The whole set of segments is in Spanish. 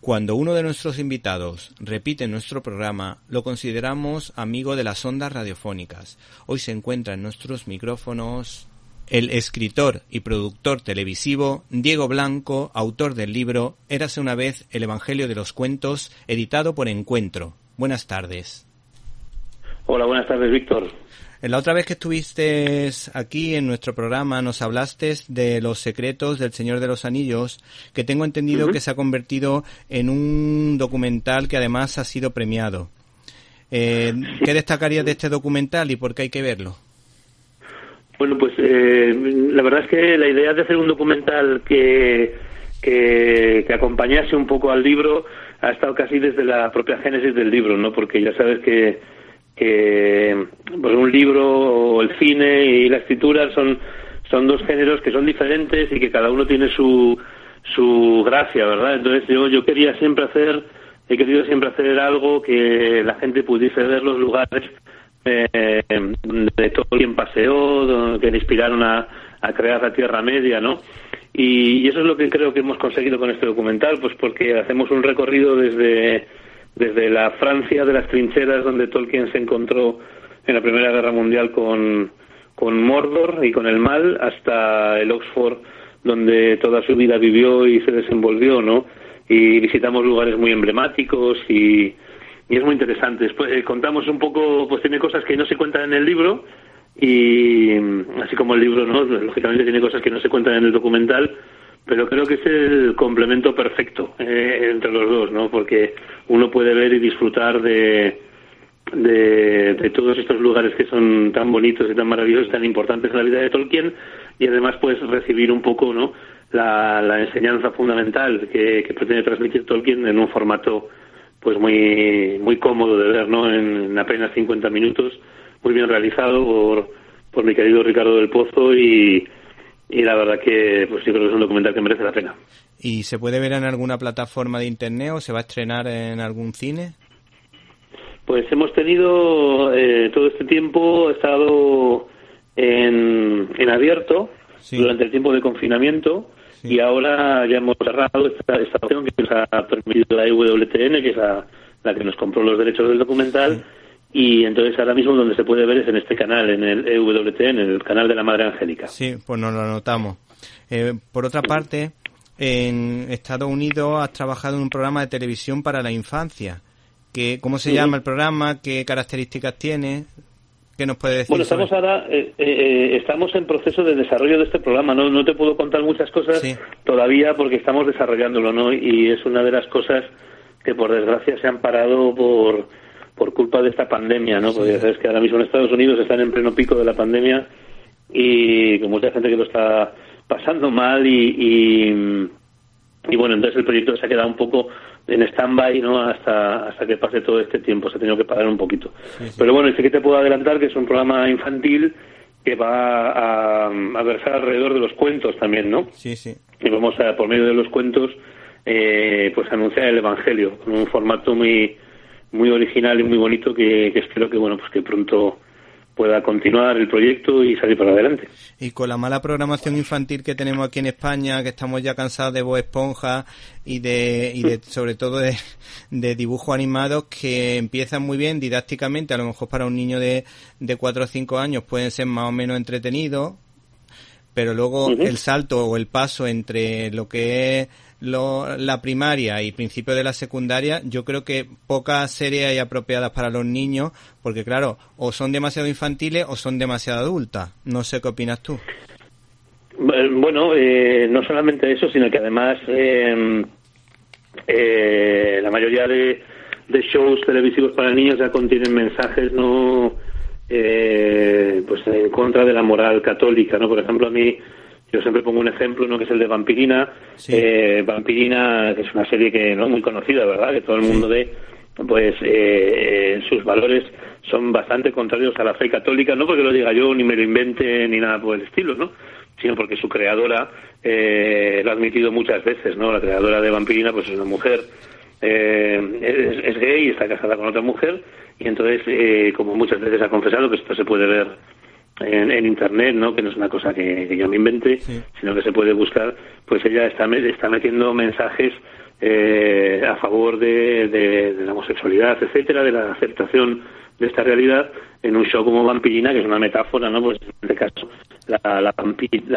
Cuando uno de nuestros invitados repite nuestro programa, lo consideramos amigo de las ondas radiofónicas. Hoy se encuentra en nuestros micrófonos el escritor y productor televisivo Diego Blanco, autor del libro Érase una vez el Evangelio de los Cuentos, editado por Encuentro. Buenas tardes. Hola, buenas tardes, Víctor. La otra vez que estuviste aquí en nuestro programa nos hablaste de los secretos del Señor de los Anillos, que tengo entendido que se ha convertido en un documental que además ha sido premiado. Eh, ¿Qué destacarías de este documental y por qué hay que verlo? Bueno, pues eh, la verdad es que la idea de hacer un documental que, que, que acompañase un poco al libro ha estado casi desde la propia génesis del libro, ¿no? Porque ya sabes que que pues un libro o el cine y la escritura son son dos géneros que son diferentes y que cada uno tiene su su gracia, ¿verdad? Entonces yo yo quería siempre hacer he querido siempre hacer algo que la gente pudiese ver los lugares eh, de todo quien paseó, que le inspiraron a, a crear la Tierra Media, ¿no? Y, y, eso es lo que creo que hemos conseguido con este documental, pues porque hacemos un recorrido desde desde la Francia de las trincheras donde Tolkien se encontró en la Primera Guerra Mundial con, con Mordor y con el mal, hasta el Oxford donde toda su vida vivió y se desenvolvió, ¿no? Y visitamos lugares muy emblemáticos y, y es muy interesante. Eh, contamos un poco, pues tiene cosas que no se cuentan en el libro y así como el libro, ¿no? Lógicamente tiene cosas que no se cuentan en el documental, pero creo que es el complemento perfecto eh, entre los dos, ¿no? Porque uno puede ver y disfrutar de, de, todos estos lugares que son tan bonitos y tan maravillosos, tan importantes en la vida de Tolkien, y además pues recibir un poco, ¿no? La, enseñanza fundamental que, pretende transmitir Tolkien en un formato pues muy muy cómodo de ver, ¿no? En, en apenas 50 minutos, muy bien realizado por, por mi querido Ricardo del Pozo y y la verdad que pues sí creo que es un documental que merece la pena. ¿Y se puede ver en alguna plataforma de internet o se va a estrenar en algún cine? Pues hemos tenido eh, todo este tiempo, estado en, en abierto durante el tiempo de confinamiento y ahora ya hemos cerrado esta, esta opción que nos ha permitido la EWTN, que es la, la que nos compró los derechos del documental y entonces ahora mismo donde se puede ver es en este canal, en el EWTN, en el canal de la Madre Angélica. Sí, pues nos lo anotamos. Eh, por otra parte, en Estados Unidos has trabajado en un programa de televisión para la infancia. Que, ¿Cómo se llama el programa? ¿Qué características tiene? ¿Qué nos puede decir? Bueno, estamos ahora, eh, eh, estamos en proceso de desarrollo de este programa. No, no te puedo contar muchas cosas todavía porque estamos desarrollándolo, ¿no? Y es una de las cosas que por desgracia se han parado por por culpa de esta pandemia, ¿no? Porque ya sabes que ahora mismo en Estados Unidos están en pleno pico de la pandemia y con mucha gente que lo está pasando mal y, y, bueno, entonces el proyecto se ha quedado un poco en stand-by, ¿no? Hasta, hasta que pase todo este tiempo, se ha tenido que parar un poquito. Pero bueno, sí que te puedo adelantar que es un programa infantil que va a, a versar alrededor de los cuentos también, ¿no? Sí, sí. Y vamos a, por medio de los cuentos, eh, pues anunciar el Evangelio, con un formato muy muy original y muy bonito que, espero que bueno pues que pronto pueda continuar el proyecto y salir para adelante. Y con la mala programación infantil que tenemos aquí en España, que estamos ya cansados de voz esponja y de, y de sobre todo de, de dibujos animados que empiezan muy bien didácticamente, a lo mejor para un niño de, de 4 o 5 años pueden ser más o menos entretenidos, pero luego el salto o el paso entre lo que es la primaria y principio de la secundaria, yo creo que pocas series hay apropiadas para los niños, porque claro, o son demasiado infantiles o son demasiado adultas. No sé qué opinas tú. Bueno, eh, no solamente eso, sino que además em, eh, la mayoría de, shows televisivos para niños ya contienen mensajes no eh, pues en contra de la moral católica, ¿no? Por ejemplo, a mí yo siempre pongo un ejemplo, ¿no? Que es el de Vampirina. Eh, Vampirina, que es una serie que no muy conocida, ¿verdad? Que todo el mundo ve. Pues eh, sus valores son bastante contrarios a la fe católica, no porque lo diga yo, ni me lo invente, ni nada por el estilo, ¿no? Sino porque su creadora eh, lo ha admitido muchas veces, ¿no? La creadora de Vampirina, pues es una mujer eh, es, gay y está casada con otra mujer y entonces eh, como muchas veces ha confesado que esto se puede ver en, internet, ¿no? Que no es una cosa que, yo me invente, sino que se puede buscar. Pues ella está está metiendo mensajes eh, a favor de, de, la homosexualidad, etcétera, de la aceptación de esta realidad en un show como Vampirina, que es una metáfora, ¿no? Pues en este caso, la, la,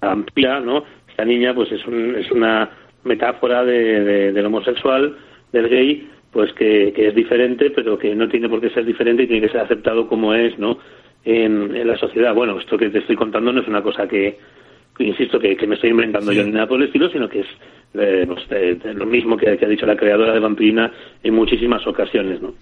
vampira, ¿no? Esta niña, pues es, un, es una metáfora de, del homosexual, del gay, pues que, que, es diferente, pero que no tiene por qué ser diferente y tiene que ser aceptado como es, ¿no? En, en la sociedad. Bueno, esto que te estoy contando no es una cosa que, insisto, que, me estoy inventando yo ni nada por el estilo, sino que es eh, pues, lo mismo que, ha dicho la creadora de Vampirina en muchísimas ocasiones, ¿no?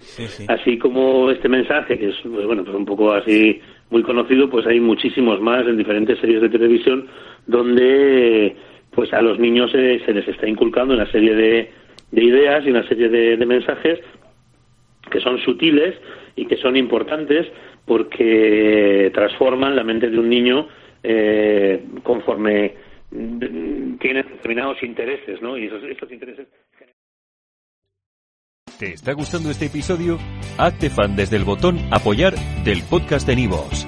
Así como este mensaje, que es, pues, bueno, pues un poco así muy conocido, pues hay muchísimos más en diferentes series de televisión donde pues a los niños se les está inculcando una serie de, ideas y una serie de mensajes que son sutiles y que son importantes porque transforman la mente de un niño eh, conforme tienen determinados intereses, ¿no? Y esos, estos intereses. ¿Te está gustando este episodio? Hazte fan desde el botón Apoyar del podcast de Nivos.